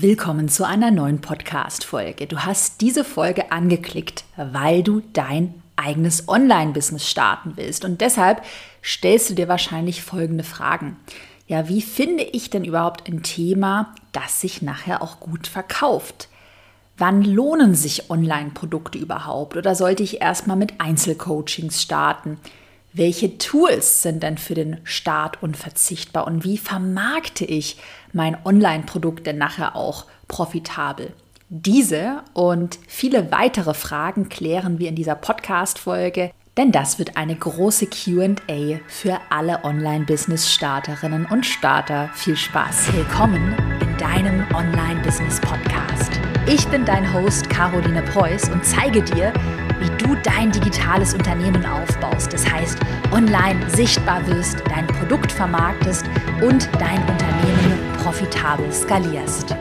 Willkommen zu einer neuen Podcast-Folge. Du hast diese Folge angeklickt, weil du dein eigenes Online-Business starten willst. Und deshalb stellst du dir wahrscheinlich folgende Fragen. Ja, wie finde ich denn überhaupt ein Thema, das sich nachher auch gut verkauft? Wann lohnen sich Online-Produkte überhaupt? Oder sollte ich erstmal mit Einzelcoachings starten? Welche Tools sind denn für den Start unverzichtbar und wie vermarkte ich mein Online-Produkt denn nachher auch profitabel? Diese und viele weitere Fragen klären wir in dieser Podcast-Folge, denn das wird eine große QA für alle Online-Business-Starterinnen und Starter. Viel Spaß! Willkommen in deinem Online-Business-Podcast. Ich bin dein Host Caroline Preuß und zeige dir, wie du dein digitales Unternehmen aufbaust. Das heißt, online sichtbar wirst, dein Produkt vermarktest und dein Unternehmen profitabel skalierst.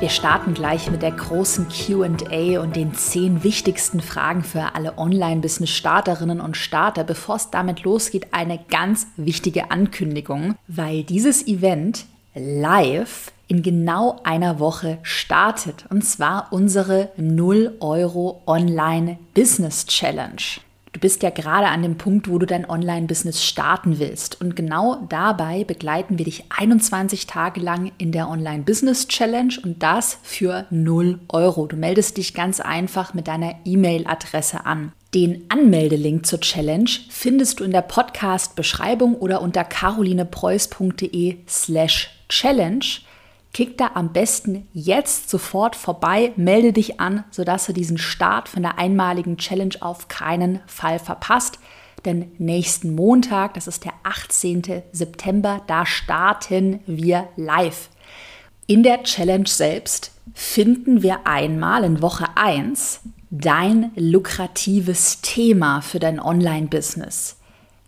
Wir starten gleich mit der großen QA und den zehn wichtigsten Fragen für alle Online-Business-Starterinnen und Starter. Bevor es damit losgeht, eine ganz wichtige Ankündigung, weil dieses Event live in genau einer Woche startet. Und zwar unsere 0 Euro Online Business Challenge. Du bist ja gerade an dem Punkt, wo du dein Online-Business starten willst. Und genau dabei begleiten wir dich 21 Tage lang in der Online-Business Challenge und das für 0 Euro. Du meldest dich ganz einfach mit deiner E-Mail-Adresse an. Den Anmeldelink zur Challenge findest du in der Podcast-Beschreibung oder unter carolinepreuß.de slash challenge. Klick da am besten jetzt sofort vorbei, melde dich an, sodass du diesen Start von der einmaligen Challenge auf keinen Fall verpasst. Denn nächsten Montag, das ist der 18. September, da starten wir live. In der Challenge selbst finden wir einmal in Woche 1 dein lukratives Thema für dein Online-Business.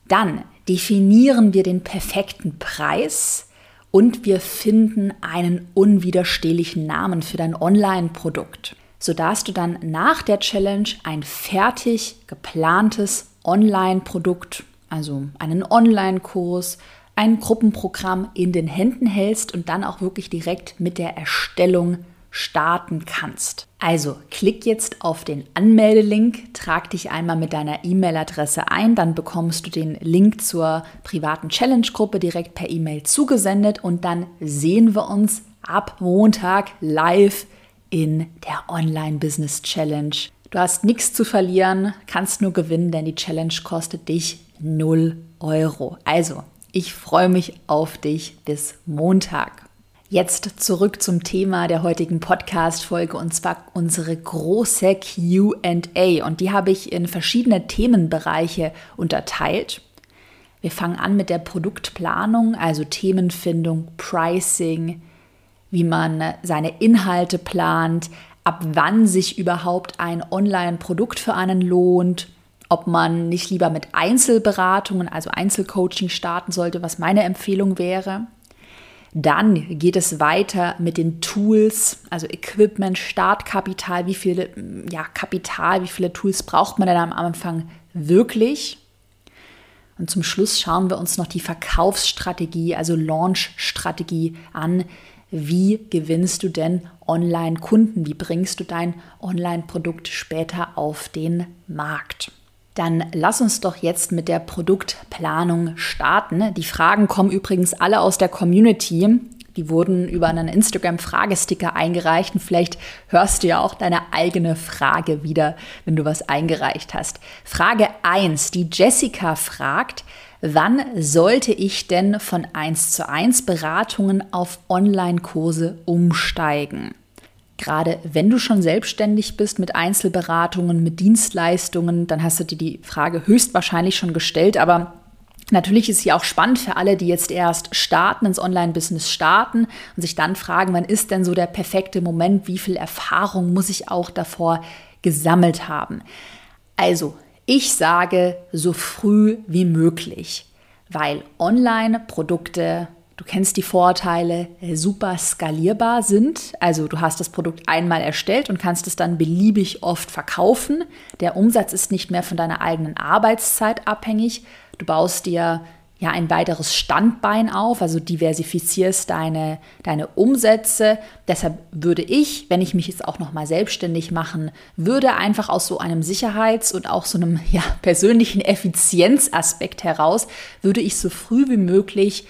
Dann definieren wir den perfekten Preis, und wir finden einen unwiderstehlichen Namen für dein Online-Produkt, sodass du dann nach der Challenge ein fertig geplantes Online-Produkt, also einen Online-Kurs, ein Gruppenprogramm in den Händen hältst und dann auch wirklich direkt mit der Erstellung starten kannst. Also klick jetzt auf den Anmeldelink, trag dich einmal mit deiner E-Mail-Adresse ein, dann bekommst du den Link zur privaten Challenge-Gruppe direkt per E-Mail zugesendet und dann sehen wir uns ab Montag live in der Online-Business Challenge. Du hast nichts zu verlieren, kannst nur gewinnen, denn die Challenge kostet dich 0 Euro. Also, ich freue mich auf dich bis Montag. Jetzt zurück zum Thema der heutigen Podcast-Folge und zwar unsere große QA. Und die habe ich in verschiedene Themenbereiche unterteilt. Wir fangen an mit der Produktplanung, also Themenfindung, Pricing, wie man seine Inhalte plant, ab wann sich überhaupt ein Online-Produkt für einen lohnt, ob man nicht lieber mit Einzelberatungen, also Einzelcoaching starten sollte, was meine Empfehlung wäre. Dann geht es weiter mit den Tools, also Equipment, Startkapital, wie viele ja, Kapital, wie viele Tools braucht man denn am Anfang wirklich? Und zum Schluss schauen wir uns noch die Verkaufsstrategie, also Launch-Strategie an. Wie gewinnst du denn Online-Kunden? Wie bringst du dein Online-Produkt später auf den Markt? Dann lass uns doch jetzt mit der Produktplanung starten. Die Fragen kommen übrigens alle aus der Community. Die wurden über einen Instagram-Fragesticker eingereicht und vielleicht hörst du ja auch deine eigene Frage wieder, wenn du was eingereicht hast. Frage 1, die Jessica fragt, wann sollte ich denn von 1 zu 1 Beratungen auf Online-Kurse umsteigen? Gerade wenn du schon selbstständig bist mit Einzelberatungen, mit Dienstleistungen, dann hast du dir die Frage höchstwahrscheinlich schon gestellt, aber Natürlich ist sie auch spannend für alle, die jetzt erst starten, ins Online-Business starten und sich dann fragen, wann ist denn so der perfekte Moment, wie viel Erfahrung muss ich auch davor gesammelt haben. Also, ich sage so früh wie möglich, weil Online-Produkte Du kennst die Vorteile, äh, super skalierbar sind. Also du hast das Produkt einmal erstellt und kannst es dann beliebig oft verkaufen. Der Umsatz ist nicht mehr von deiner eigenen Arbeitszeit abhängig. Du baust dir ja ein weiteres Standbein auf, also diversifizierst deine, deine Umsätze. Deshalb würde ich, wenn ich mich jetzt auch nochmal selbstständig machen würde, einfach aus so einem Sicherheits- und auch so einem ja, persönlichen Effizienzaspekt heraus, würde ich so früh wie möglich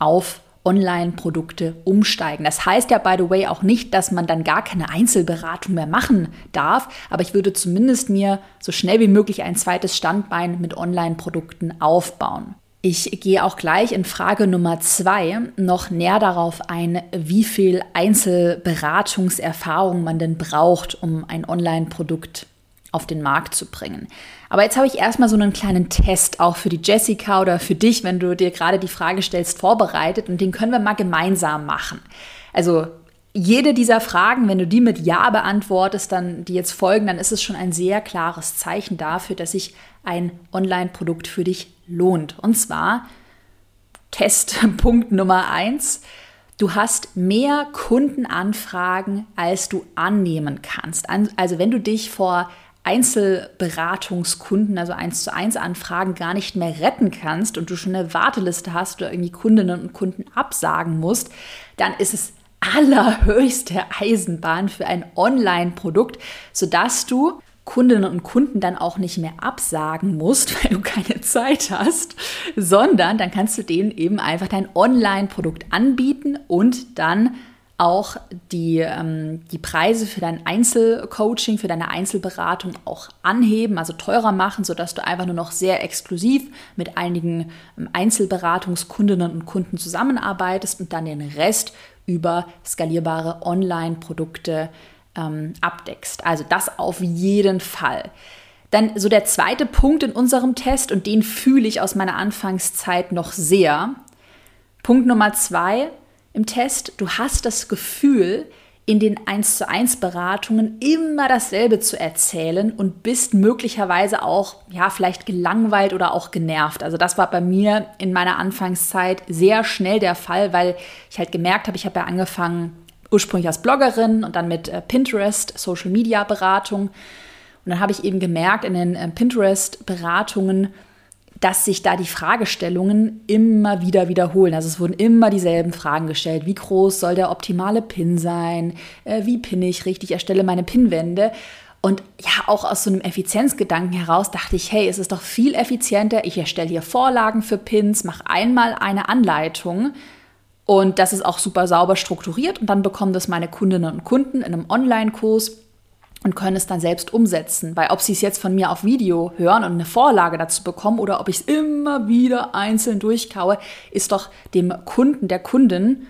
auf Online-Produkte umsteigen. Das heißt ja, by the way, auch nicht, dass man dann gar keine Einzelberatung mehr machen darf, aber ich würde zumindest mir so schnell wie möglich ein zweites Standbein mit Online-Produkten aufbauen. Ich gehe auch gleich in Frage Nummer zwei noch näher darauf ein, wie viel Einzelberatungserfahrung man denn braucht, um ein Online-Produkt auf den Markt zu bringen. Aber jetzt habe ich erstmal so einen kleinen Test auch für die Jessica oder für dich, wenn du dir gerade die Frage stellst, vorbereitet und den können wir mal gemeinsam machen. Also jede dieser Fragen, wenn du die mit Ja beantwortest, dann die jetzt folgen, dann ist es schon ein sehr klares Zeichen dafür, dass sich ein Online-Produkt für dich lohnt. Und zwar Testpunkt Nummer eins. Du hast mehr Kundenanfragen, als du annehmen kannst. Also wenn du dich vor Einzelberatungskunden, also eins zu eins Anfragen gar nicht mehr retten kannst und du schon eine Warteliste hast oder irgendwie Kundinnen und Kunden absagen musst, dann ist es allerhöchste Eisenbahn für ein Online-Produkt, sodass du Kundinnen und Kunden dann auch nicht mehr absagen musst, weil du keine Zeit hast, sondern dann kannst du denen eben einfach dein Online-Produkt anbieten und dann auch die, ähm, die Preise für dein Einzelcoaching, für deine Einzelberatung auch anheben, also teurer machen, sodass du einfach nur noch sehr exklusiv mit einigen ähm, Einzelberatungskundinnen und Kunden zusammenarbeitest und dann den Rest über skalierbare Online-Produkte ähm, abdeckst. Also das auf jeden Fall. Dann so der zweite Punkt in unserem Test und den fühle ich aus meiner Anfangszeit noch sehr. Punkt Nummer zwei im Test, du hast das Gefühl, in den 1 zu 1 Beratungen immer dasselbe zu erzählen und bist möglicherweise auch, ja, vielleicht gelangweilt oder auch genervt. Also das war bei mir in meiner Anfangszeit sehr schnell der Fall, weil ich halt gemerkt habe, ich habe ja angefangen, ursprünglich als Bloggerin und dann mit äh, Pinterest, Social Media Beratung. Und dann habe ich eben gemerkt in den äh, Pinterest Beratungen, dass sich da die Fragestellungen immer wieder wiederholen. Also es wurden immer dieselben Fragen gestellt. Wie groß soll der optimale Pin sein? Äh, wie pinne ich richtig? Erstelle meine Pinwände. Und ja, auch aus so einem Effizienzgedanken heraus dachte ich, hey, es ist doch viel effizienter. Ich erstelle hier Vorlagen für Pins, mache einmal eine Anleitung und das ist auch super sauber strukturiert und dann bekommen das meine Kundinnen und Kunden in einem Online-Kurs und können es dann selbst umsetzen. Weil ob sie es jetzt von mir auf Video hören und eine Vorlage dazu bekommen oder ob ich es immer wieder einzeln durchkaue, ist doch dem Kunden, der Kundin,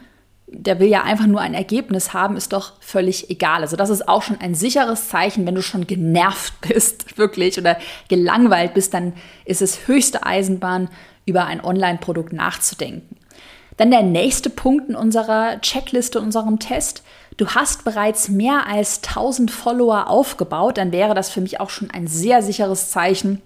der will ja einfach nur ein Ergebnis haben, ist doch völlig egal. Also das ist auch schon ein sicheres Zeichen, wenn du schon genervt bist, wirklich, oder gelangweilt bist, dann ist es höchste Eisenbahn, über ein Online-Produkt nachzudenken. Dann der nächste Punkt in unserer Checkliste, unserem Test. Du hast bereits mehr als 1000 Follower aufgebaut, dann wäre das für mich auch schon ein sehr sicheres Zeichen,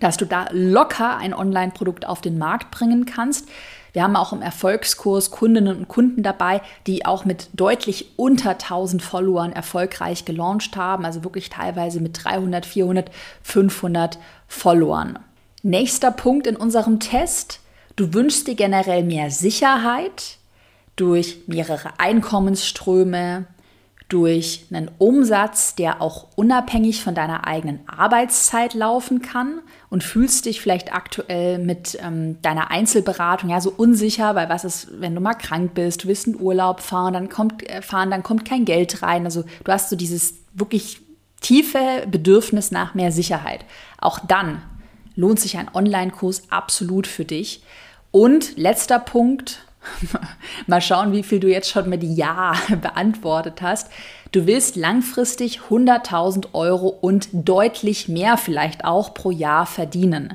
dass du da locker ein Online-Produkt auf den Markt bringen kannst. Wir haben auch im Erfolgskurs Kundinnen und Kunden dabei, die auch mit deutlich unter 1000 Followern erfolgreich gelauncht haben, also wirklich teilweise mit 300, 400, 500 Followern. Nächster Punkt in unserem Test. Du wünschst dir generell mehr Sicherheit durch mehrere Einkommensströme, durch einen Umsatz, der auch unabhängig von deiner eigenen Arbeitszeit laufen kann und fühlst dich vielleicht aktuell mit ähm, deiner Einzelberatung ja so unsicher, weil was ist, wenn du mal krank bist, du willst in Urlaub fahren, dann kommt äh, fahren, dann kommt kein Geld rein. Also du hast so dieses wirklich tiefe Bedürfnis nach mehr Sicherheit. Auch dann lohnt sich ein Online-Kurs absolut für dich. Und letzter Punkt, mal schauen, wie viel du jetzt schon mit Ja beantwortet hast. Du willst langfristig 100.000 Euro und deutlich mehr vielleicht auch pro Jahr verdienen.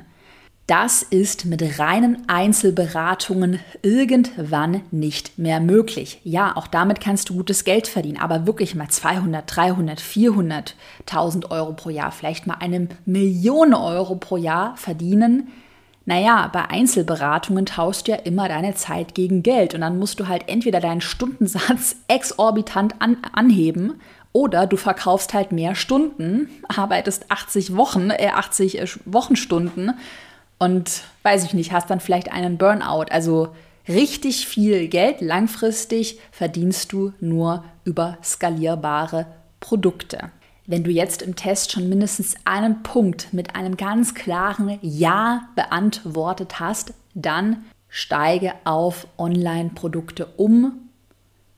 Das ist mit reinen Einzelberatungen irgendwann nicht mehr möglich. Ja, auch damit kannst du gutes Geld verdienen, aber wirklich mal 200, 300, 400.000 Euro pro Jahr, vielleicht mal eine Million Euro pro Jahr verdienen. Naja, bei Einzelberatungen tauschst du ja immer deine Zeit gegen Geld und dann musst du halt entweder deinen Stundensatz exorbitant an, anheben oder du verkaufst halt mehr Stunden, arbeitest 80 Wochen, äh 80 Wochenstunden und weiß ich nicht, hast dann vielleicht einen Burnout. Also richtig viel Geld langfristig verdienst du nur über skalierbare Produkte. Wenn du jetzt im Test schon mindestens einen Punkt mit einem ganz klaren Ja beantwortet hast, dann steige auf Online-Produkte um,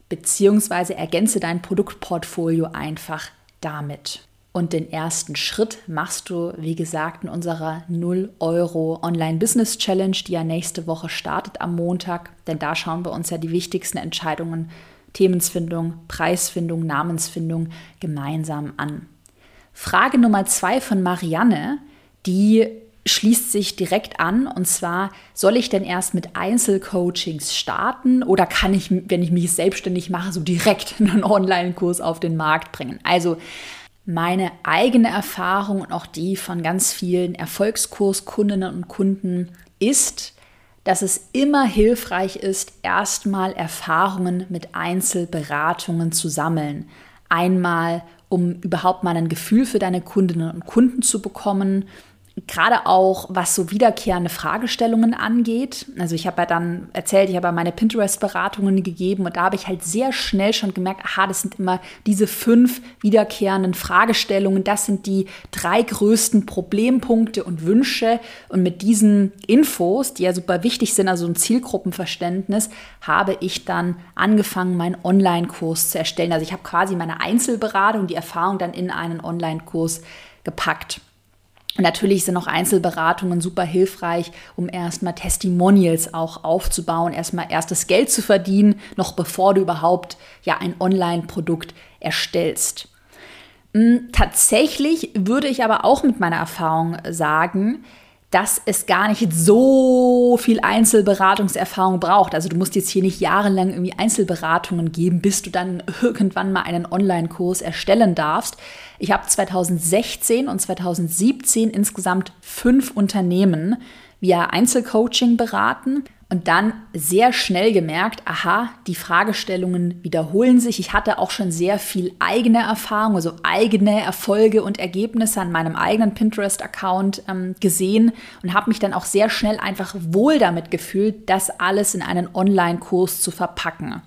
beziehungsweise ergänze dein Produktportfolio einfach damit. Und den ersten Schritt machst du, wie gesagt, in unserer 0 Euro Online Business Challenge, die ja nächste Woche startet am Montag. Denn da schauen wir uns ja die wichtigsten Entscheidungen, Themensfindung, Preisfindung, Namensfindung gemeinsam an. Frage Nummer zwei von Marianne, die schließt sich direkt an und zwar, soll ich denn erst mit Einzelcoachings starten oder kann ich, wenn ich mich selbstständig mache, so direkt einen Online-Kurs auf den Markt bringen? Also meine eigene Erfahrung und auch die von ganz vielen Erfolgskurskundinnen und Kunden ist, dass es immer hilfreich ist, erstmal Erfahrungen mit Einzelberatungen zu sammeln. Einmal, um überhaupt mal ein Gefühl für deine Kundinnen und Kunden zu bekommen gerade auch was so wiederkehrende Fragestellungen angeht. Also ich habe ja dann erzählt, ich habe ja meine Pinterest-Beratungen gegeben und da habe ich halt sehr schnell schon gemerkt, aha, das sind immer diese fünf wiederkehrenden Fragestellungen. Das sind die drei größten Problempunkte und Wünsche. Und mit diesen Infos, die ja super wichtig sind, also ein Zielgruppenverständnis, habe ich dann angefangen, meinen Online-Kurs zu erstellen. Also ich habe quasi meine Einzelberatung, die Erfahrung dann in einen Online-Kurs gepackt. Natürlich sind auch Einzelberatungen super hilfreich, um erstmal Testimonials auch aufzubauen, erstmal erstes Geld zu verdienen, noch bevor du überhaupt ja ein Online-Produkt erstellst. Hm, tatsächlich würde ich aber auch mit meiner Erfahrung sagen, dass es gar nicht so viel Einzelberatungserfahrung braucht. Also du musst jetzt hier nicht jahrelang irgendwie Einzelberatungen geben, bis du dann irgendwann mal einen Online-Kurs erstellen darfst. Ich habe 2016 und 2017 insgesamt fünf Unternehmen via Einzelcoaching beraten und dann sehr schnell gemerkt, aha, die Fragestellungen wiederholen sich. Ich hatte auch schon sehr viel eigene Erfahrung, also eigene Erfolge und Ergebnisse an meinem eigenen Pinterest-Account ähm, gesehen und habe mich dann auch sehr schnell einfach wohl damit gefühlt, das alles in einen Online-Kurs zu verpacken.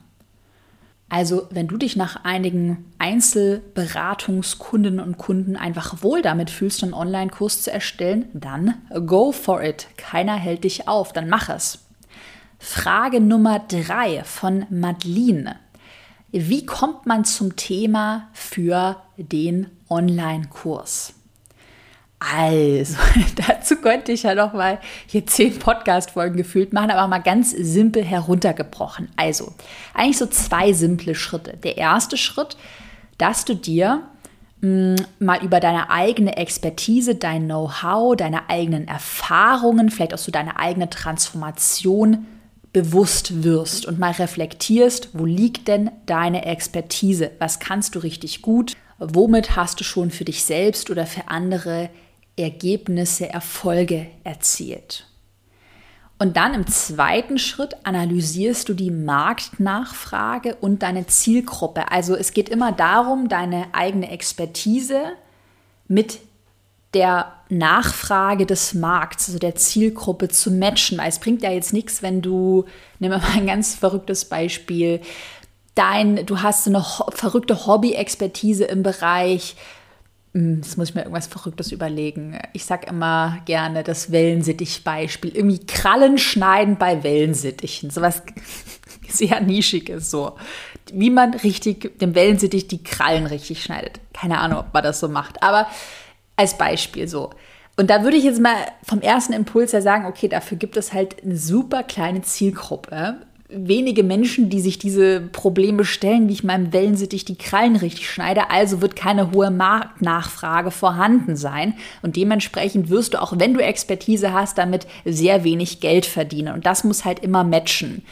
Also, wenn du dich nach einigen Einzelberatungskundinnen und Kunden einfach wohl damit fühlst, einen Online-Kurs zu erstellen, dann go for it. Keiner hält dich auf, dann mach es. Frage Nummer drei von Madeline. Wie kommt man zum Thema für den Online-Kurs? Also, dazu könnte ich ja noch mal hier zehn Podcast-Folgen gefühlt machen, aber mal ganz simpel heruntergebrochen. Also, eigentlich so zwei simple Schritte. Der erste Schritt, dass du dir mh, mm, mal über deine eigene Expertise, dein Know-how, deine eigenen Erfahrungen, vielleicht auch so deine eigene Transformation bewusst wirst und mal reflektierst, wo liegt denn deine Expertise? Was kannst du richtig gut? Womit hast du schon für dich selbst oder für andere Ergebnisse, Erfolge erzielt? Und dann im zweiten Schritt analysierst du die Marktnachfrage und deine Zielgruppe. Also es geht immer darum, deine eigene Expertise mit der Nachfrage des Markts, also der Zielgruppe zu matchen. Weil es bringt ja jetzt nichts, wenn du, nehmen wir mal ein ganz verrücktes Beispiel, dein, du hast eine verrückte Hobby-Expertise im Bereich, hm, das muss ich mir irgendwas Verrücktes überlegen. Ich sage immer gerne das Wellensittich-Beispiel. Irgendwie Krallen schneiden bei Wellensittichen. Sowas sehr nischiges so. Wie man richtig dem Wellensittich die Krallen richtig schneidet. Keine Ahnung, ob man das so macht. Aber als Beispiel so. Und da würde ich jetzt mal vom ersten Impuls her sagen, okay, dafür gibt es halt eine super kleine Zielgruppe. Wenige Menschen, die sich diese Probleme stellen, wie ich meinem Wellensittich die Krallen richtig schneide. Also wird keine hohe Marktnachfrage vorhanden sein. Und dementsprechend wirst du, auch wenn du Expertise hast, damit sehr wenig Geld verdienen. Und das muss halt immer matchen.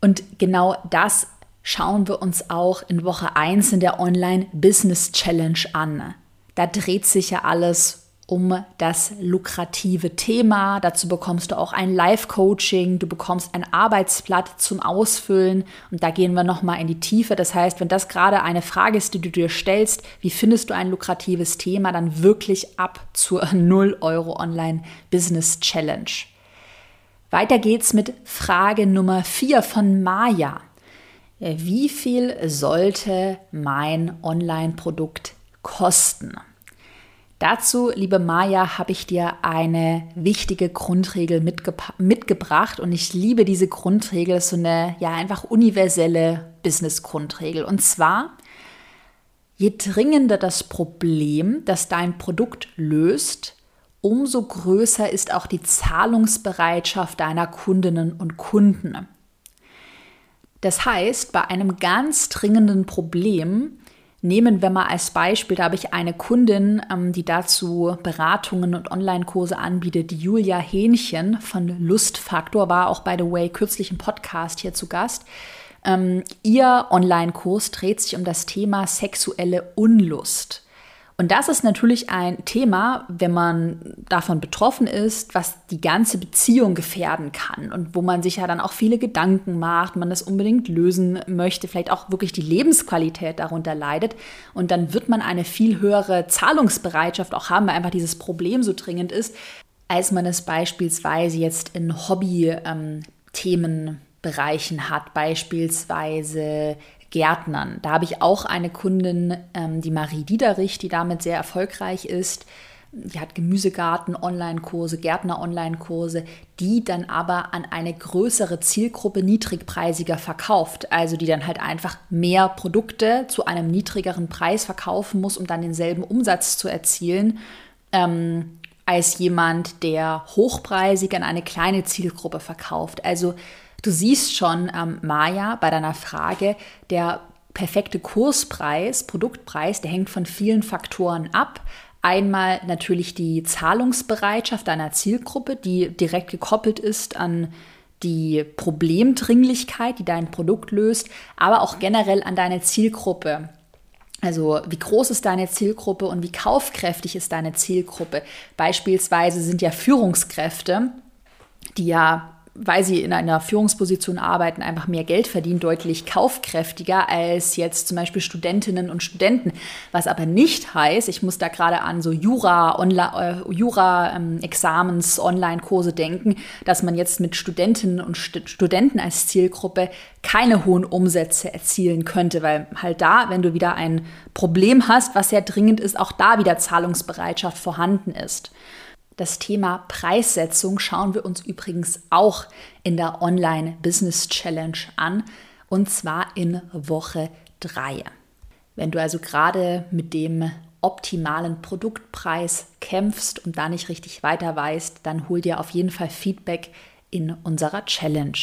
Und genau das schauen wir uns auch in Woche 1 in der Online Business Challenge an da dreht sich ja alles um das lukrative Thema. Dazu bekommst du auch ein Live-Coaching, du bekommst ein Arbeitsblatt zum Ausfüllen und da gehen wir nochmal in die Tiefe. Das heißt, wenn das gerade eine Frage ist, die du dir stellst, wie findest du ein lukratives Thema, dann wirklich ab zur 0 Euro Online Business Challenge. Weiter geht's mit Frage Nummer 4 von Maya. Wie viel sollte mein Online-Produkt kosten? Dazu, liebe Maja, habe ich dir eine wichtige Grundregel mitgebracht und ich liebe diese Grundregel, so eine ja einfach universelle Business-Grundregel. Und zwar, je dringender das Problem, das dein Produkt löst, umso größer ist auch die Zahlungsbereitschaft deiner Kundinnen und Kunden. Das heißt, bei einem ganz dringenden Problem Nehmen wir mal als Beispiel, da habe ich eine Kundin, ähm, die dazu Beratungen und Online-Kurse anbietet, die Julia Hähnchen von Lustfaktor, war auch by the way kürzlich im Podcast hier zu Gast. Ähm, ihr Online-Kurs dreht sich um das Thema sexuelle Unlust. Und das ist natürlich ein Thema, wenn man davon betroffen ist, was die ganze Beziehung gefährden kann und wo man sich ja dann auch viele Gedanken macht, man das unbedingt lösen möchte, vielleicht auch wirklich die Lebensqualität darunter leidet. Und dann wird man eine viel höhere Zahlungsbereitschaft auch haben, weil einfach dieses Problem so dringend ist, als man es beispielsweise jetzt in Hobby-Themenbereichen ähm, hat, beispielsweise Gärtnern. Da habe ich auch eine Kundin, ähm, die Marie Diederich, die damit sehr erfolgreich ist. Die hat Gemüsegarten, Online-Kurse, Gärtner-Online-Kurse, die dann aber an eine größere Zielgruppe niedrigpreisiger verkauft. Also die dann halt einfach mehr Produkte zu einem niedrigeren Preis verkaufen muss, um dann denselben Umsatz zu erzielen, ähm, als jemand, der hochpreisig an eine kleine Zielgruppe verkauft. Also Du siehst schon, ähm, Maja, bei deiner Frage, der perfekte Kurspreis, Produktpreis, der hängt von vielen Faktoren ab. Einmal natürlich die Zahlungsbereitschaft deiner Zielgruppe, die direkt gekoppelt ist an die Problemdringlichkeit, die dein Produkt löst, aber auch generell an deine Zielgruppe. Also wie groß ist deine Zielgruppe und wie kaufkräftig ist deine Zielgruppe? Beispielsweise sind ja Führungskräfte, die ja weil sie in einer Führungsposition arbeiten, einfach mehr Geld verdienen, deutlich kaufkräftiger als jetzt zum Beispiel Studentinnen und Studenten. Was aber nicht heißt, ich muss da gerade an so Jura, Online, äh, Jura ähm, Online-Kurse denken, dass man jetzt mit Studentinnen und St Studenten als Zielgruppe keine hohen Umsätze erzielen könnte, weil halt da, wenn du wieder ein Problem hast, was sehr dringend ist, auch da wieder Zahlungsbereitschaft vorhanden ist. Das Thema Preissetzung schauen wir uns übrigens auch in der Online Business Challenge an und zwar in Woche 3. Wenn du also gerade mit dem optimalen Produktpreis kämpfst und da nicht richtig weiter weißt, dann hol dir auf jeden Fall Feedback in unserer Challenge.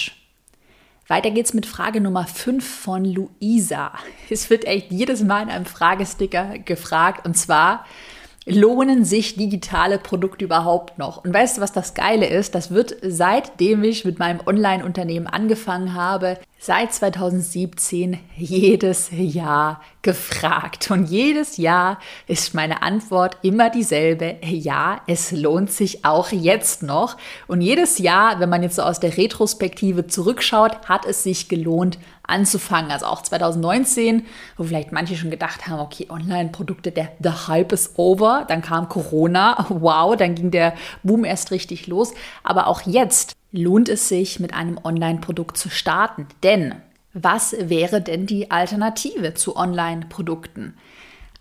Weiter geht's mit Frage Nummer 5 von Luisa. Es wird echt jedes Mal in einem Fragesticker gefragt und zwar, lohnen sich digitale Produkte überhaupt noch? Und weißt du, was das Geile ist? Das wird seitdem ich mit meinem Online-Unternehmen angefangen habe, seit 2017 jedes Jahr gefragt. Und jedes Jahr ist meine Antwort immer dieselbe. Ja, es lohnt sich auch jetzt noch. Und jedes Jahr, wenn man jetzt so aus der Retrospektive zurückschaut, hat es sich gelohnt, anzufangen. Also auch 2019, wo vielleicht manche schon gedacht haben, okay, Online-Produkte, der the Hype is over. Dann kam Corona, wow, dann ging der Boom erst richtig los. Aber auch jetzt lohnt es sich, mit einem Online-Produkt zu starten. Denn was wäre denn die Alternative zu Online-Produkten?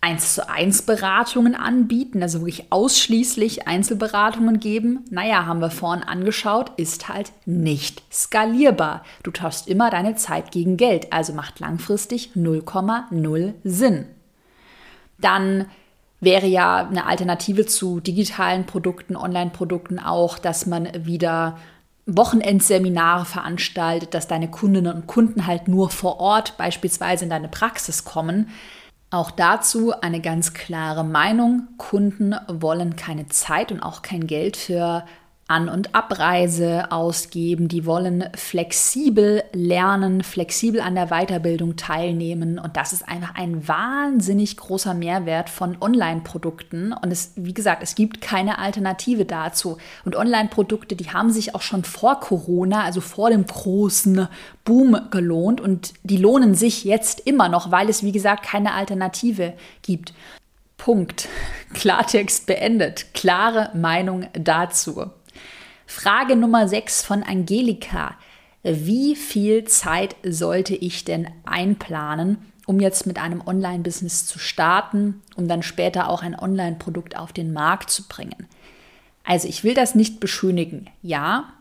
Eins zu eins Beratungen anbieten, also wirklich ausschließlich Einzelberatungen geben, naja, haben wir vorhin angeschaut, ist halt nicht skalierbar. Du tauschst immer deine Zeit gegen Geld, also macht langfristig 0,0 Sinn. Dann wäre ja eine Alternative zu digitalen Produkten, Online-Produkten auch, dass man wieder Wochenendseminare veranstaltet, dass deine Kundinnen und Kunden halt nur vor Ort beispielsweise in deine Praxis kommen. Auch dazu eine ganz klare Meinung. Kunden wollen keine Zeit und auch kein Geld für an- und Abreise ausgeben, die wollen flexibel lernen, flexibel an der Weiterbildung teilnehmen. Und das ist einfach ein wahnsinnig großer Mehrwert von Online-Produkten. Und es, wie gesagt, es gibt keine Alternative dazu. Und Online-Produkte, die haben sich auch schon vor Corona, also vor dem großen Boom gelohnt. Und die lohnen sich jetzt immer noch, weil es, wie gesagt, keine Alternative gibt. Punkt. Klartext beendet. Klare Meinung dazu. Frage Nummer 6 von Angelika. Wie viel Zeit sollte ich denn einplanen, um jetzt mit einem Online-Business zu starten, um dann später auch ein Online-Produkt auf den Markt zu bringen? Also ich will das nicht beschönigen. Ja,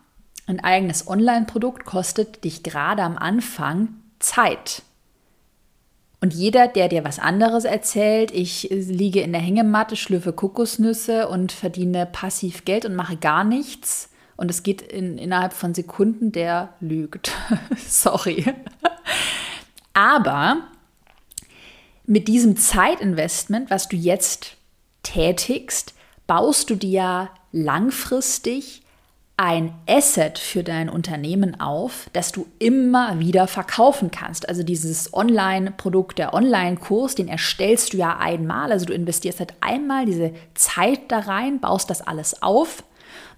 ein eigenes Online-Produkt kostet dich gerade am Anfang Zeit. Und jeder, der dir was anderes erzählt, ich liege in der Hängematte, schlürfe Kokosnüsse und verdiene passiv Geld und mache gar nichts, und es geht in, innerhalb von Sekunden, der lügt. Sorry. Aber mit diesem Zeitinvestment, was du jetzt tätigst, baust du dir langfristig ein Asset für dein Unternehmen auf, das du immer wieder verkaufen kannst. Also dieses Online-Produkt, der Online-Kurs, den erstellst du ja einmal. Also du investierst halt einmal diese Zeit da rein, baust das alles auf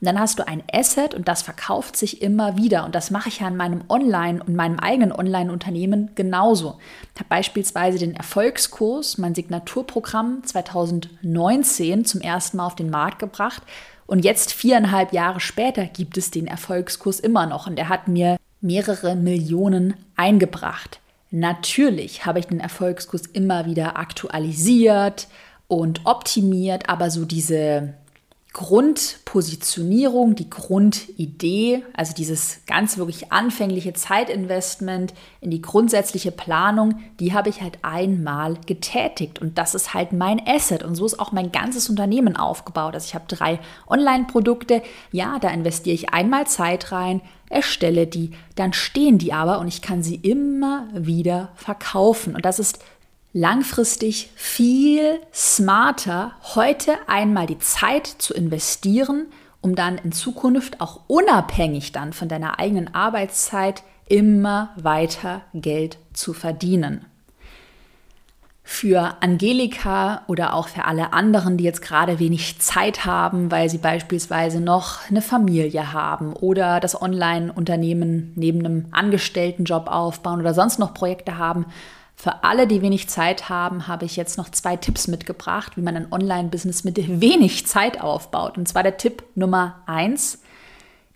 und dann hast du ein Asset und das verkauft sich immer wieder. Und das mache ich ja in meinem Online- und meinem eigenen Online-Unternehmen genauso. Ich habe beispielsweise den Erfolgskurs, mein Signaturprogramm 2019 zum ersten Mal auf den Markt gebracht. Und jetzt viereinhalb Jahre später gibt es den Erfolgskurs immer noch. Und er hat mir mehrere Millionen eingebracht. Natürlich habe ich den Erfolgskurs immer wieder aktualisiert und optimiert, aber so diese Grundpositionierung, die Grundidee, also dieses ganz wirklich anfängliche Zeitinvestment in die grundsätzliche Planung, die habe ich halt einmal getätigt. Und das ist halt mein Asset. Und so ist auch mein ganzes Unternehmen aufgebaut. Also ich habe drei Online-Produkte, ja, da investiere ich einmal Zeit rein, erstelle die, dann stehen die aber und ich kann sie immer wieder verkaufen. Und das ist langfristig viel smarter, heute einmal die Zeit zu investieren, um dann in Zukunft auch unabhängig dann von deiner eigenen Arbeitszeit immer weiter Geld zu verdienen. Für Angelika oder auch für alle anderen, die jetzt gerade wenig Zeit haben, weil sie beispielsweise noch eine Familie haben oder das Online-Unternehmen neben einem Angestelltenjob aufbauen oder sonst noch Projekte haben, für alle, die wenig Zeit haben, habe ich jetzt noch zwei Tipps mitgebracht, wie man ein Online-Business mit wenig Zeit aufbaut. Und zwar der Tipp Nummer eins.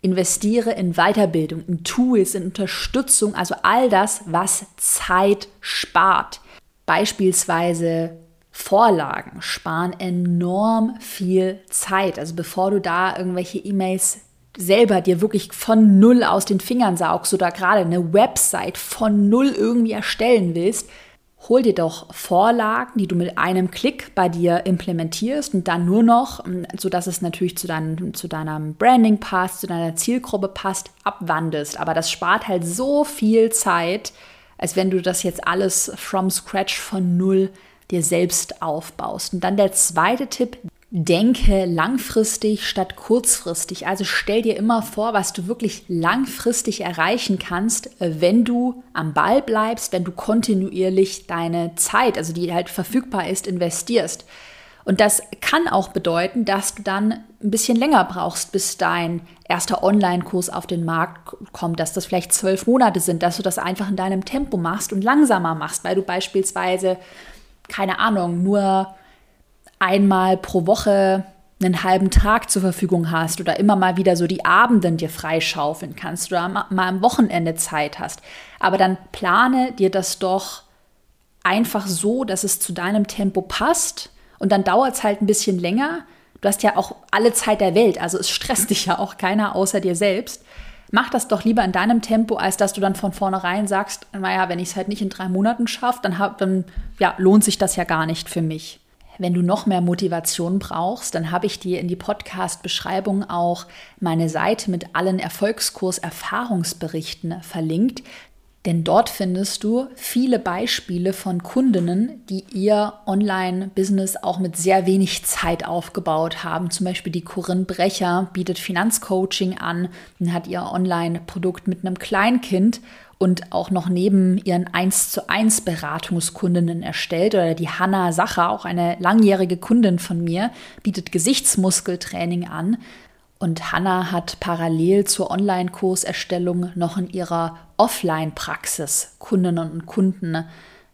Investiere in Weiterbildung, in Tools, in Unterstützung, also all das, was Zeit spart. Beispielsweise Vorlagen sparen enorm viel Zeit. Also bevor du da irgendwelche E-Mails selber dir wirklich von null aus den Fingern saugst oder gerade eine Website von null irgendwie erstellen willst, hol dir doch Vorlagen, die du mit einem Klick bei dir implementierst und dann nur noch, ähm, sodass es natürlich zu, dein, zu deinem Branding passt, zu deiner Zielgruppe passt, abwandelst. Aber das spart halt so viel Zeit, als wenn du das jetzt alles from scratch von null dir selbst aufbaust. Und dann der zweite Tipp, denke langfristig statt kurzfristig. Also stell dir immer vor, was du wirklich langfristig erreichen kannst, wenn du am Ball bleibst, wenn du kontinuierlich deine Zeit, also die halt verfügbar ist, investierst. Und das kann auch bedeuten, dass du dann ein bisschen länger brauchst, bis dein erster Online-Kurs auf den Markt kommt, dass das vielleicht zwölf Monate sind, dass du das einfach in deinem Tempo machst und langsamer machst, weil du beispielsweise, keine Ahnung, nur einmal pro Woche einen halben Tag zur Verfügung hast oder immer mal wieder so die Abenden dir freischaufeln kannst oder mal am Wochenende Zeit hast. Aber dann plane dir das doch einfach so, dass es zu deinem Tempo passt und dann dauert es halt ein bisschen länger. Du hast ja auch alle Zeit der Welt, also es stresst dich ja auch keiner außer dir selbst. Mach das doch lieber in deinem Tempo, als dass du dann von vornherein sagst, naja, wenn ich es halt nicht in drei Monaten schaffe, dann, hab, dann ja, lohnt sich das ja gar nicht für mich. Wenn du noch mehr Motivation brauchst, dann habe ich dir in die Podcast-Beschreibung auch meine Seite mit allen Erfolgskurs-Erfahrungsberichten verlinkt. Denn dort findest du viele Beispiele von Kundinnen, die ihr Online-Business auch mit sehr wenig Zeit aufgebaut haben. Zum Beispiel die Corinne Brecher bietet Finanzcoaching an und hat ihr Online-Produkt mit einem Kleinkind und auch noch neben ihren 1 zu 1 Beratungskundinnen erstellt. Oder die Hanna Sacher, auch eine langjährige Kundin von mir, bietet Gesichtsmuskeltraining an. Und Hanna hat parallel zur Online-Kurserstellung noch in ihrer Offline-Praxis Kundinnen und Kunden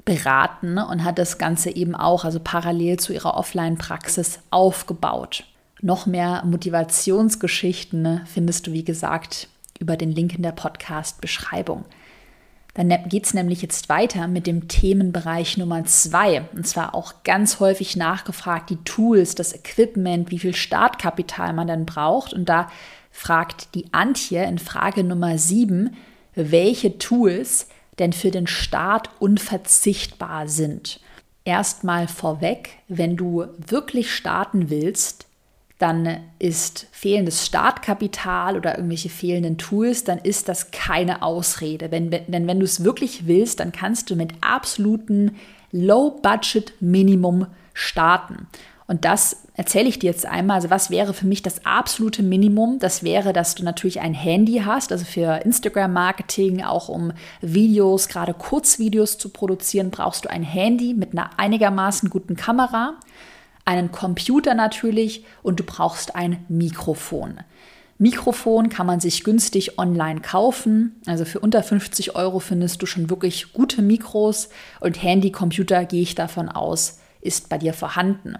beraten und hat das Ganze eben auch, also parallel zu ihrer Offline-Praxis aufgebaut. Noch mehr Motivationsgeschichten findest du, wie gesagt, über den Link in der Podcast-Beschreibung. Dann ne-, geht es nämlich jetzt weiter mit dem Themenbereich Nummer zwei. Und zwar auch ganz häufig nachgefragt, die Tools, das Equipment, wie viel Startkapital man dann braucht. Und da fragt die Antje in Frage Nummer sieben, welche Tools denn für den Start unverzichtbar sind. Erstmal vorweg, wenn du wirklich starten willst, dann ist fehlendes Startkapital oder irgendwelche fehlenden Tools, dann ist das keine Ausrede. Wenn, denn wenn du es wirklich willst, dann kannst du mit absoluten Low-Budget-Minimum starten. Und das erzähle ich dir jetzt einmal. Also was wäre für mich das absolute Minimum? Das wäre, dass du natürlich ein Handy hast, also für Instagram-Marketing, auch um Videos, gerade Kurzvideos zu produzieren, brauchst du ein Handy mit einer einigermaßen guten Kamera einen Computer natürlich und du brauchst ein Mikrofon. Mikrofon kann man sich günstig online kaufen. Also für unter 50 Euro findest du schon wirklich gute Mikros und Handy, Computer gehe ich davon aus, ist bei dir vorhanden.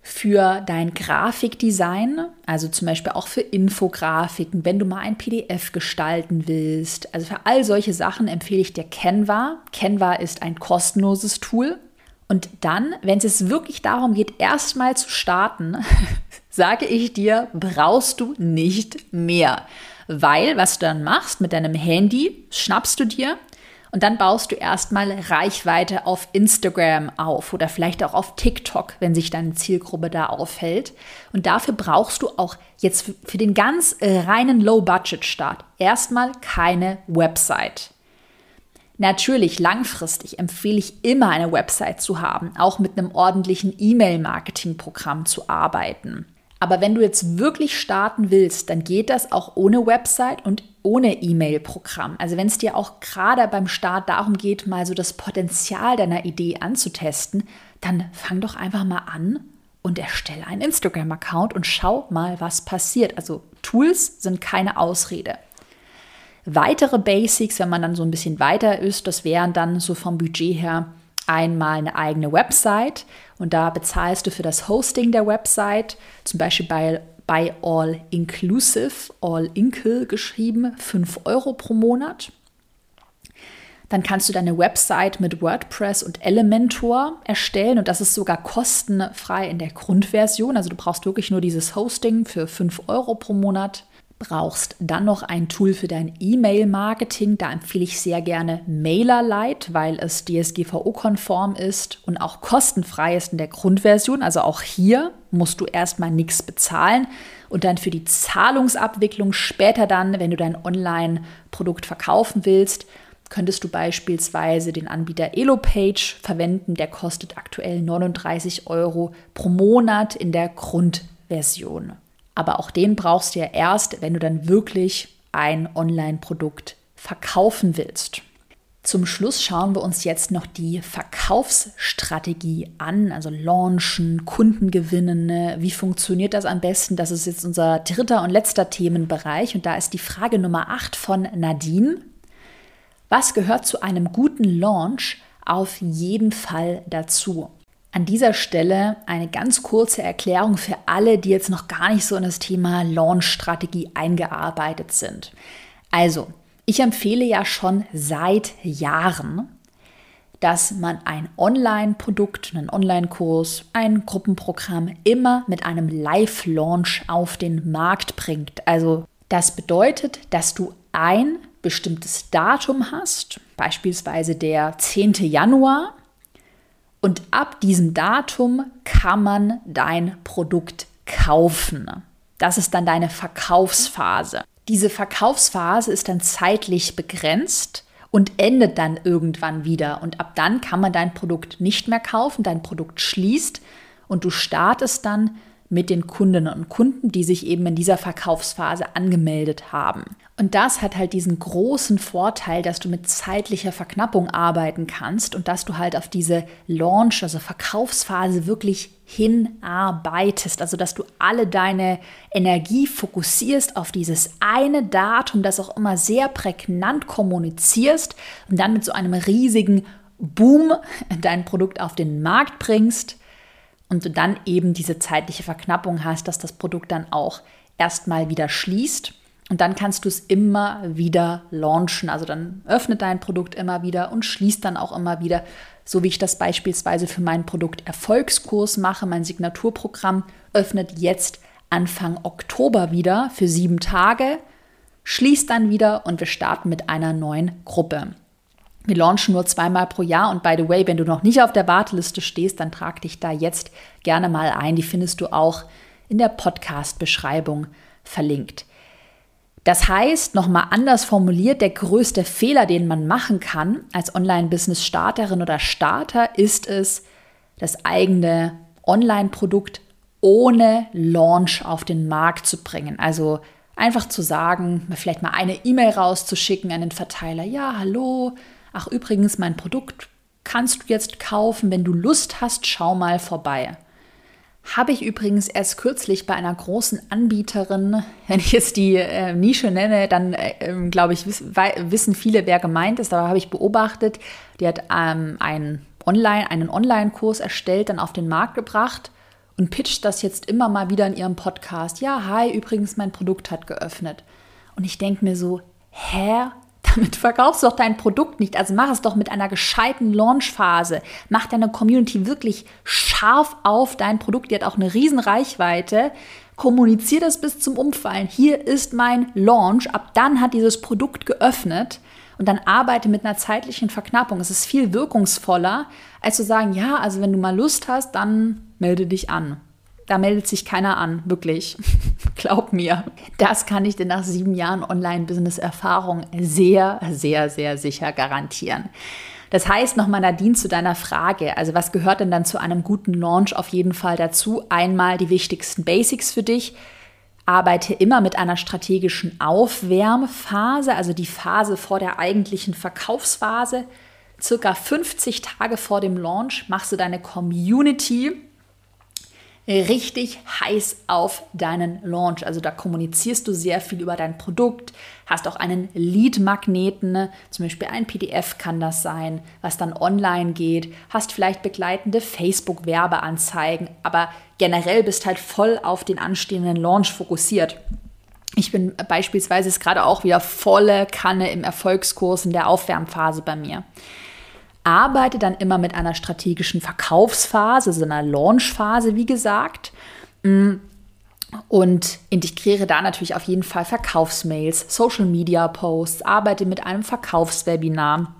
Für dein Grafikdesign, also zum Beispiel auch für Infografiken, wenn du mal ein PDF gestalten willst, also für all solche Sachen empfehle ich dir Canva. Canva ist ein kostenloses Tool, und dann, wenn es wirklich darum geht, erstmal zu starten, sage ich dir, brauchst du nicht mehr. Weil, was du dann machst mit deinem Handy, schnappst du dir und dann baust du erstmal Reichweite auf Instagram auf oder vielleicht auch auf TikTok, wenn sich deine Zielgruppe da aufhält. Und dafür brauchst du auch jetzt für den ganz reinen Low-Budget-Start erstmal keine Website. Natürlich, langfristig empfehle ich immer eine Website zu haben, auch mit einem ordentlichen E-Mail-Marketing-Programm zu arbeiten. Aber wenn du jetzt wirklich starten willst, dann geht das auch ohne Website und ohne E-Mail-Programm. Also wenn es dir auch gerade beim Start darum geht, mal so das Potenzial deiner Idee anzutesten, dann fang doch einfach mal an und erstelle einen Instagram-Account und schau mal, was passiert. Also Tools sind keine Ausrede. Weitere Basics, wenn man dann so ein bisschen weiter ist, das wären dann so vom Budget her einmal eine eigene Website und da bezahlst du für das Hosting der Website, zum Beispiel bei, bei All Inclusive, All Inkle geschrieben, 5 Euro pro Monat. Dann kannst du deine Website mit WordPress und Elementor erstellen und das ist sogar kostenfrei in der Grundversion. Also du brauchst wirklich nur dieses Hosting für 5 Euro pro Monat brauchst dann noch ein Tool für dein E-Mail-Marketing. Da empfehle ich sehr gerne MailerLite, weil es DSGVO-konform ist und auch kostenfrei ist in der Grundversion. Also auch hier musst du erstmal nichts bezahlen. Und dann für die Zahlungsabwicklung später dann, wenn du dein Online-Produkt verkaufen willst, könntest du beispielsweise den Anbieter EloPage verwenden. Der kostet aktuell 39 Euro pro Monat in der Grundversion. Aber auch den brauchst du ja erst, wenn du dann wirklich ein Online-Produkt verkaufen willst. Zum Schluss schauen wir uns jetzt noch die Verkaufsstrategie an, also Launchen, Kunden gewinnen. Ne? Wie funktioniert das am besten? Das ist jetzt unser dritter und letzter Themenbereich und da ist die Frage Nummer 8 von Nadine. Was gehört zu einem guten Launch auf jeden Fall dazu? An dieser Stelle eine ganz kurze Erklärung für alle, die jetzt noch gar nicht so in das Thema Launch-Strategie eingearbeitet sind. Also, ich empfehle ja schon seit Jahren, dass man ein Online-Produkt, einen Online-Kurs, ein Gruppenprogramm immer mit einem Live-Launch auf den Markt bringt. Also das bedeutet, dass du ein bestimmtes Datum hast, beispielsweise der 10. Januar, und ab diesem Datum kann man dein Produkt kaufen. Das ist dann deine Verkaufsphase. Diese Verkaufsphase ist dann zeitlich begrenzt und endet dann irgendwann wieder. Und ab dann kann man dein Produkt nicht mehr kaufen, dein Produkt schließt und du startest dann mit den Kundinnen und Kunden, die sich eben in dieser Verkaufsphase angemeldet haben. Und das hat halt diesen großen Vorteil, dass du mit zeitlicher Verknappung arbeiten kannst und dass du halt auf diese Launch, also Verkaufsphase wirklich hinarbeitest. Also dass du alle deine Energie fokussierst auf dieses eine Datum, das auch immer sehr prägnant kommunizierst und dann mit so einem riesigen Boom dein Produkt auf den Markt bringst und du dann eben diese zeitliche Verknappung hast, dass das Produkt dann auch erstmal wieder schließt. Und dann kannst du es immer wieder launchen. Also dann öffnet dein Produkt immer wieder und schließt dann auch immer wieder. So wie ich das beispielsweise für mein Produkt Erfolgskurs mache. Mein Signaturprogramm öffnet jetzt Anfang Oktober wieder für sieben Tage, schließt dann wieder und wir starten mit einer neuen Gruppe. Wir launchen nur zweimal pro Jahr und by the way, wenn du noch nicht auf der Warteliste stehst, dann trag dich da jetzt gerne mal ein. Die findest du auch in der Podcast-Beschreibung verlinkt. Das heißt, nochmal anders formuliert, der größte Fehler, den man machen kann als Online-Business-Starterin oder Starter, ist es, das eigene Online-Produkt ohne Launch auf den Markt zu bringen. Also einfach zu sagen, vielleicht mal eine E-Mail rauszuschicken an den Verteiler, ja, hallo, ach übrigens, mein Produkt kannst du jetzt kaufen, wenn du Lust hast, schau mal vorbei. Habe ich übrigens erst kürzlich bei einer großen Anbieterin, wenn ich jetzt die äh, Nische nenne, dann äh, ähm, glaube ich, wiss, wissen viele, wer gemeint ist, aber habe ich beobachtet, die hat ähm, einen Online, einen Online-Kurs erstellt, dann auf den Markt gebracht und pitcht das jetzt immer mal wieder in ihrem Podcast. Ja, hi, übrigens, mein Produkt hat geöffnet. Und ich denke mir so, hä, damit verkaufst du doch dein Produkt nicht. Also mach es doch mit einer gescheiten Launchphase. Mach deine Community wirklich scharf auf dein Produkt. Die hat auch eine riesen Reichweite. Kommuniziere das bis zum Umfallen. Hier ist mein Launch. Ab dann hat dieses Produkt geöffnet. Und dann arbeite mit einer zeitlichen Verknappung. Es ist viel wirkungsvoller, als zu sagen, ja, also wenn du mal Lust hast, dann melde dich an. Da meldet sich keiner an, wirklich. Glaub mir. Das kann ich dir nach sieben Jahren Online-Business-Erfahrung sehr, sehr, sehr sicher garantieren. Das heißt nochmal, Nadine, zu deiner Frage. Also, was gehört denn dann zu einem guten Launch auf jeden Fall dazu? Einmal die wichtigsten Basics für dich. Arbeite immer mit einer strategischen Aufwärmphase, also die Phase vor der eigentlichen Verkaufsphase. Circa 50 Tage vor dem Launch machst du deine Community richtig heiß auf deinen Launch. Also da kommunizierst du sehr viel über dein Produkt, hast auch einen Lead-Magneten, zum Beispiel ein PDF kann das sein, was dann online geht, hast vielleicht begleitende Facebook-Werbeanzeigen, aber generell bist halt voll auf den anstehenden Launch fokussiert. Ich bin beispielsweise gerade auch wieder volle Kanne im Erfolgskurs in der Aufwärmphase bei mir arbeite dann immer mit einer strategischen Verkaufsphase, so einer Launchphase, wie gesagt. Mm. Und integriere da natürlich auf jeden Fall Verkaufsmails, Social Media Posts, arbeite mit einem Verkaufswebinar.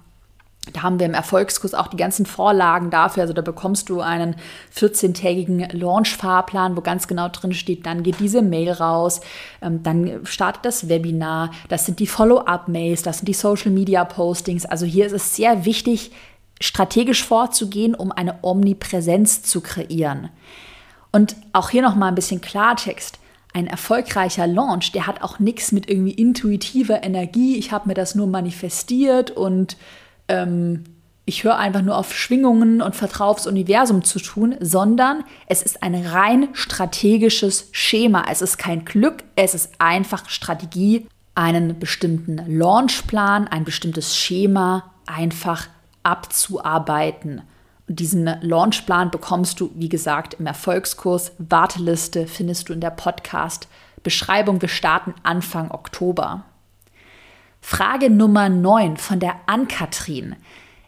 Da haben wir im Erfolgskurs auch die ganzen Vorlagen dafür. Also da bekommst du einen 14-tägigen Launch-Fahrplan, wo ganz genau drin steht, dann geht diese Mail raus, ähm, dann startet das Webinar, das sind die Follow-up-Mails, das sind die Social-Media-Postings. Also hier ist es sehr wichtig, strategisch vorzugehen, um eine Omnipräsenz zu kreieren. Und auch hier noch mal ein bisschen Klartext. Ein erfolgreicher Launch, der hat auch nichts mit irgendwie intuitiver Energie. Ich habe mir das nur manifestiert und ähm, ich höre einfach nur auf Schwingungen und vertraue aufs Universum zu tun, sondern es ist ein rein strategisches Schema. Es ist kein Glück, es ist einfach Strategie, einen bestimmten Launchplan, ein bestimmtes Schema einfach abzuarbeiten. Und diesen Launchplan bekommst du, wie gesagt, im Erfolgskurs. Warteliste findest du in der Podcast-Beschreibung. Wir starten Anfang Oktober. Frage Nummer 9 von der Ann-Kathrin.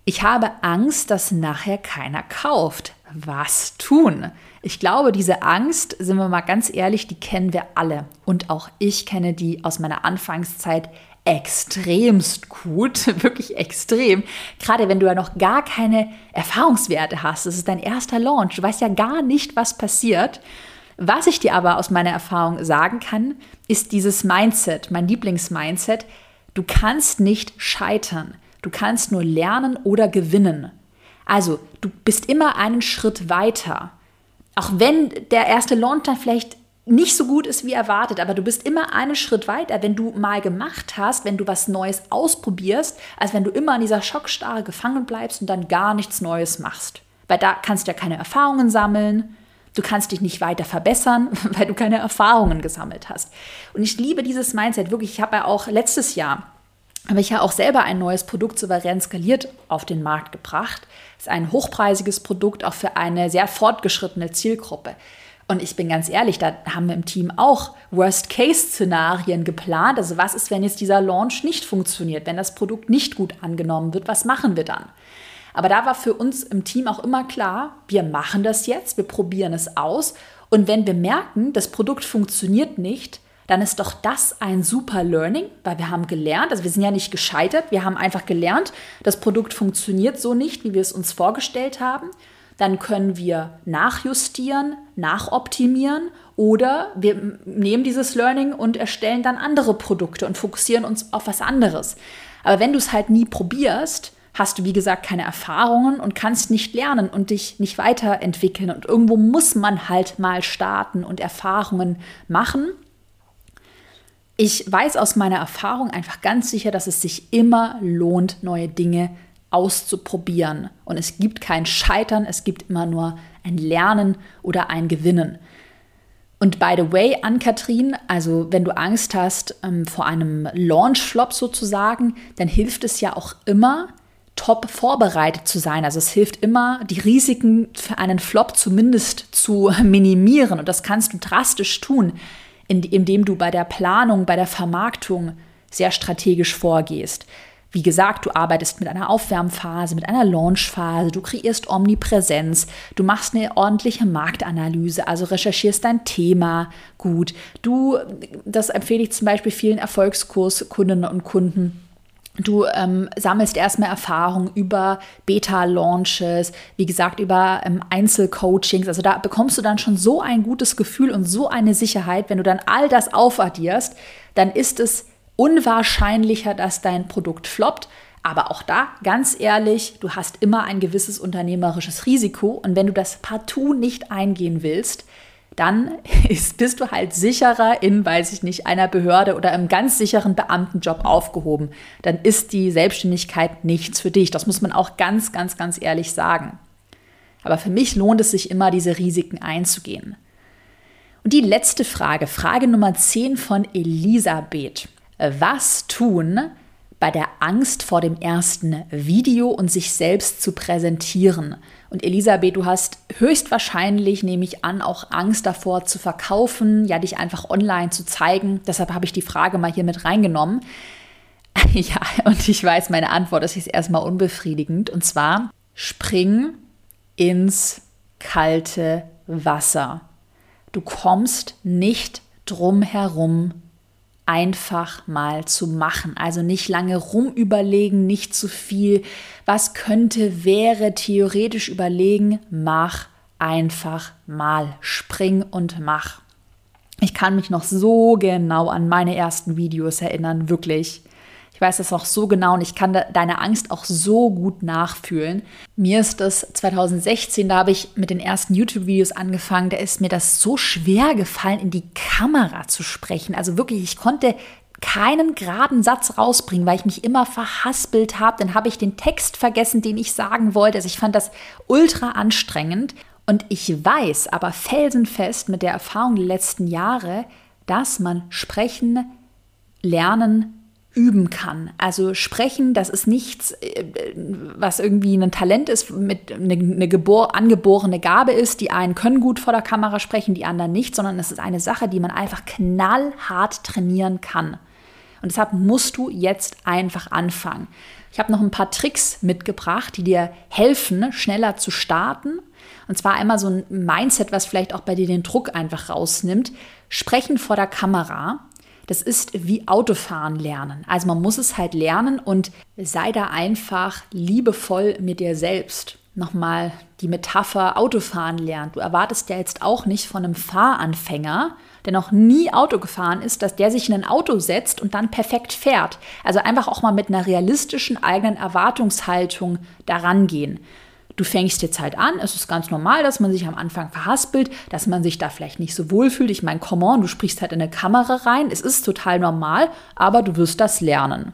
Ich habe Angst, dass nachher keiner kauft. Was tun? Ich glaube, diese Angst, sind wir mal ganz ehrlich, die kennen wir alle. Und auch ich kenne die aus meiner Anfangszeit extremst gut, wirklich extrem. Gerade wenn du ja noch gar keine Erfahrungswerte hast. Das ist dein erster Launch. Du weißt ja gar nicht, was passiert. Was ich dir aber aus meiner Erfahrung sagen kann, ist dieses Mindset, mein Lieblingsmindset. Du kannst nicht scheitern. Du kannst nur lernen oder gewinnen. Also, du bist immer einen Schritt weiter. Auch wenn der erste Launch dann vielleicht nicht so gut ist wie erwartet, aber du bist immer einen Schritt weiter, wenn du mal gemacht hast, wenn du was Neues ausprobierst, als wenn du immer in dieser Schockstarre gefangen bleibst und dann gar nichts Neues machst. Weil da kannst du ja keine Erfahrungen sammeln, du kannst dich nicht weiter verbessern, weil du keine Erfahrungen gesammelt hast. Und ich liebe dieses Mindset wirklich. Ich habe ja auch letztes Jahr habe ich ja auch selber ein neues Produkt souverän skaliert auf den Markt gebracht. Das ist ein hochpreisiges Produkt auch für eine sehr fortgeschrittene Zielgruppe. Und ich bin ganz ehrlich, da haben wir im Team auch Worst-Case-Szenarien geplant. Also was ist, wenn jetzt dieser Launch nicht funktioniert, wenn das Produkt nicht gut angenommen wird, was machen wir dann? Aber da war für uns im Team auch immer klar, wir machen das jetzt, wir probieren es aus. Und wenn wir merken, das Produkt funktioniert nicht, dann ist doch das ein super Learning, weil wir haben gelernt, also wir sind ja nicht gescheitert, wir haben einfach gelernt, das Produkt funktioniert so nicht, wie wir es uns vorgestellt haben dann können wir nachjustieren, nachoptimieren oder wir nehmen dieses Learning und erstellen dann andere Produkte und fokussieren uns auf was anderes. Aber wenn du es halt nie probierst, hast du, wie gesagt, keine Erfahrungen und kannst nicht lernen und dich nicht weiterentwickeln. Und irgendwo muss man halt mal starten und Erfahrungen machen. Ich weiß aus meiner Erfahrung einfach ganz sicher, dass es sich immer lohnt, neue Dinge zu auszuprobieren. Und es gibt kein Scheitern, es gibt immer nur ein Lernen oder ein Gewinnen. Und by the way, an Kathrin, also wenn du Angst hast ähm, vor einem Launch-Flop sozusagen, dann hilft es ja auch immer, top vorbereitet zu sein. Also es hilft immer, die Risiken für einen Flop zumindest zu minimieren. Und das kannst du drastisch tun, indem du bei der Planung, bei der Vermarktung sehr strategisch vorgehst. Wie gesagt, du arbeitest mit einer Aufwärmphase, mit einer Launchphase, du kreierst Omnipräsenz, du machst eine ordentliche Marktanalyse, also recherchierst dein Thema gut. Du, das empfehle ich zum Beispiel vielen Erfolgskurskundinnen und Kunden. Du ähm, sammelst erstmal Erfahrung über Beta-Launches, wie gesagt, über ähm, Einzelcoachings. Also da bekommst du dann schon so ein gutes Gefühl und so eine Sicherheit. Wenn du dann all das aufaddierst, dann ist es unwahrscheinlicher, dass dein Produkt floppt. Aber auch da, ganz ehrlich, du hast immer ein gewisses unternehmerisches Risiko. Und wenn du das partout nicht eingehen willst, dann ist, bist du halt sicherer in, weiß ich nicht, einer Behörde oder im ganz sicheren Beamtenjob aufgehoben. Dann ist die Selbstständigkeit nichts für dich. Das muss man auch ganz, ganz, ganz ehrlich sagen. Aber für mich lohnt es sich immer, diese Risiken einzugehen. Und die letzte Frage, Frage Nummer 10 von Elisabeth was tun bei der Angst vor dem ersten Video und sich selbst zu präsentieren. Und Elisabeth, du hast höchstwahrscheinlich, nehme ich an, auch Angst davor zu verkaufen, ja, dich einfach online zu zeigen. Deshalb habe ich die Frage mal hier mit reingenommen. Ja, und ich weiß, meine Antwort ist jetzt erstmal unbefriedigend. Und zwar, spring ins kalte Wasser. Du kommst nicht drum herum, einfach mal zu machen. Also nicht lange rumüberlegen, nicht zu viel. Was könnte, wäre, theoretisch überlegen. Mach einfach mal. Spring und mach. Ich kann mich noch so genau an meine ersten Videos erinnern, wirklich. Ich weiß das auch so genau und ich kann deine Angst auch so gut nachfühlen. Mir ist das 2016, da habe ich mit den ersten YouTube-Videos angefangen, da ist mir das so schwer gefallen, in die Kamera zu sprechen. Also wirklich, ich konnte keinen geraden Satz rausbringen, weil ich mich immer verhaspelt habe. Dann habe ich den Text vergessen, den ich sagen wollte. Also ich fand das ultra anstrengend. Und ich weiß aber felsenfest mit der Erfahrung der letzten Jahre, dass man sprechen, lernen, üben kann. Also sprechen, das ist nichts, äh, was irgendwie ein Talent ist, mit eine, eine gebor angeborene Gabe ist. Die einen können gut vor der Kamera sprechen, die anderen nicht, sondern es ist eine Sache, die man einfach knallhart trainieren kann. Und deshalb musst du jetzt einfach anfangen. Ich habe noch ein paar Tricks mitgebracht, die dir helfen, schneller zu starten. Und zwar einmal so ein Mindset, was vielleicht auch bei dir den Druck einfach rausnimmt. Sprechen vor der Kamera das ist wie Autofahren lernen. Also man muss es halt lernen und sei da einfach liebevoll mit dir selbst. nochmal die Metapher Autofahren lernt. Du erwartest ja jetzt auch nicht von einem Fahranfänger, der noch nie Auto gefahren ist, dass der sich in ein Auto setzt und dann perfekt fährt. Also einfach auch mal mit einer realistischen eigenen Erwartungshaltung daran gehen. Du fängst jetzt halt an, es ist ganz normal, dass man sich am Anfang verhaspelt, dass man sich da vielleicht nicht so wohl fühlt. Ich meine, come on, du sprichst halt in eine Kamera rein, es ist total normal, aber du wirst das lernen.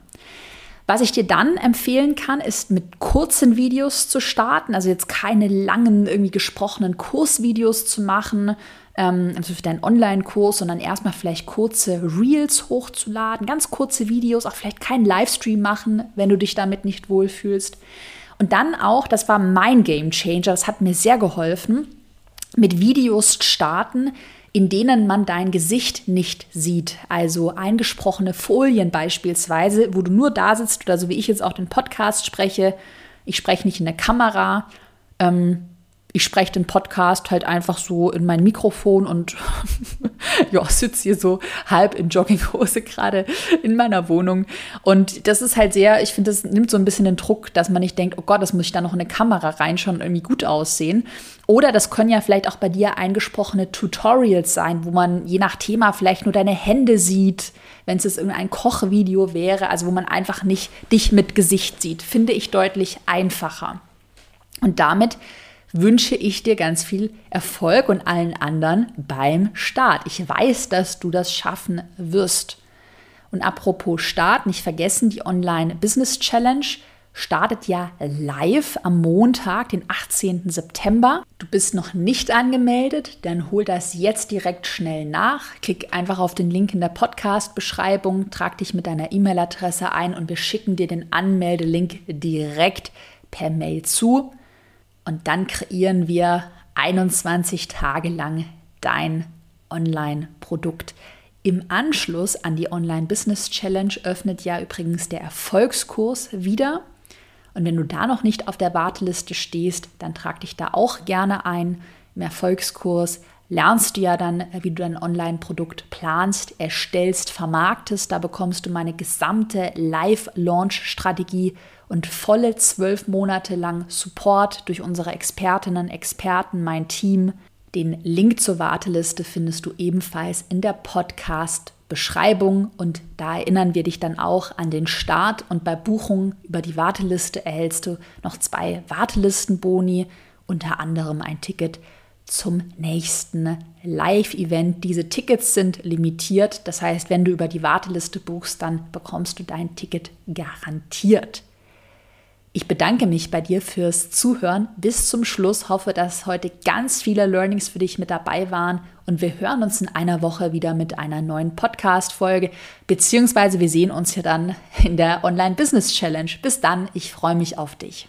Was ich dir dann empfehlen kann, ist mit kurzen Videos zu starten, also jetzt keine langen, irgendwie gesprochenen Kursvideos zu machen, ähm, also für deinen Online-Kurs, sondern erstmal vielleicht kurze Reels hochzuladen, ganz kurze Videos, auch vielleicht keinen Livestream machen, wenn du dich damit nicht wohlfühlst. Und dann auch, das war mein Game Changer, das hat mir sehr geholfen, mit Videos starten, in denen man dein Gesicht nicht sieht. Also eingesprochene Folien beispielsweise, wo du nur da sitzt oder so wie ich jetzt auch den Podcast spreche. Ich spreche nicht in der Kamera. Ähm, ich spreche den Podcast halt einfach so in mein Mikrofon und ja, sitze hier so halb in Jogginghose gerade in meiner Wohnung. Und das ist halt sehr, ich finde, das nimmt so ein bisschen den Druck, dass man nicht denkt, oh Gott, das muss ich da noch in eine Kamera reinschauen und irgendwie gut aussehen. Oder das können ja vielleicht auch bei dir eingesprochene Tutorials sein, wo man je nach Thema vielleicht nur deine Hände sieht, wenn es jetzt irgendein Kochvideo wäre, also wo man einfach nicht dich mit Gesicht sieht, finde ich deutlich einfacher. Und damit wünsche ich dir ganz viel Erfolg und allen anderen beim Start. Ich weiß, dass du das schaffen wirst. Und apropos Start, nicht vergessen, die Online Business Challenge startet ja live am Montag, den 18. September. Du bist noch nicht angemeldet, dann hol das jetzt direkt schnell nach. Klick einfach auf den Link in der Podcast-Beschreibung, trag dich mit deiner E-Mail-Adresse ein und wir schicken dir den Anmeldelink direkt per Mail zu. Und dann kreieren wir 21 Tage lang dein Online-Produkt. Im Anschluss an die Online Business Challenge öffnet ja übrigens der Erfolgskurs wieder. Und wenn du da noch nicht auf der Warteliste stehst, dann trag dich da auch gerne ein. Im Erfolgskurs lernst du ja dann, wie du dein Online-Produkt planst, erstellst, vermarktest. Da bekommst du meine gesamte Live-Launch-Strategie und volle zwölf Monate lang Support durch unsere Expertinnen, Experten, mein Team. Den Link zur Warteliste findest du ebenfalls in der Podcast-Beschreibung und da erinnern wir dich dann auch an den Start und bei Buchung über die Warteliste erhältst du noch zwei Wartelistenboni, unter anderem ein Ticket zum nächsten Live-Event. Diese Tickets sind limitiert, das heißt, wenn du über die Warteliste buchst, dann bekommst du dein Ticket garantiert. Ich bedanke mich bei dir fürs Zuhören bis zum Schluss. Hoffe, dass heute ganz viele Learnings für dich mit dabei waren und wir hören uns in einer Woche wieder mit einer neuen Podcast-Folge, beziehungsweise wir sehen uns ja dann in der Online-Business Challenge. Bis dann, ich freue mich auf dich.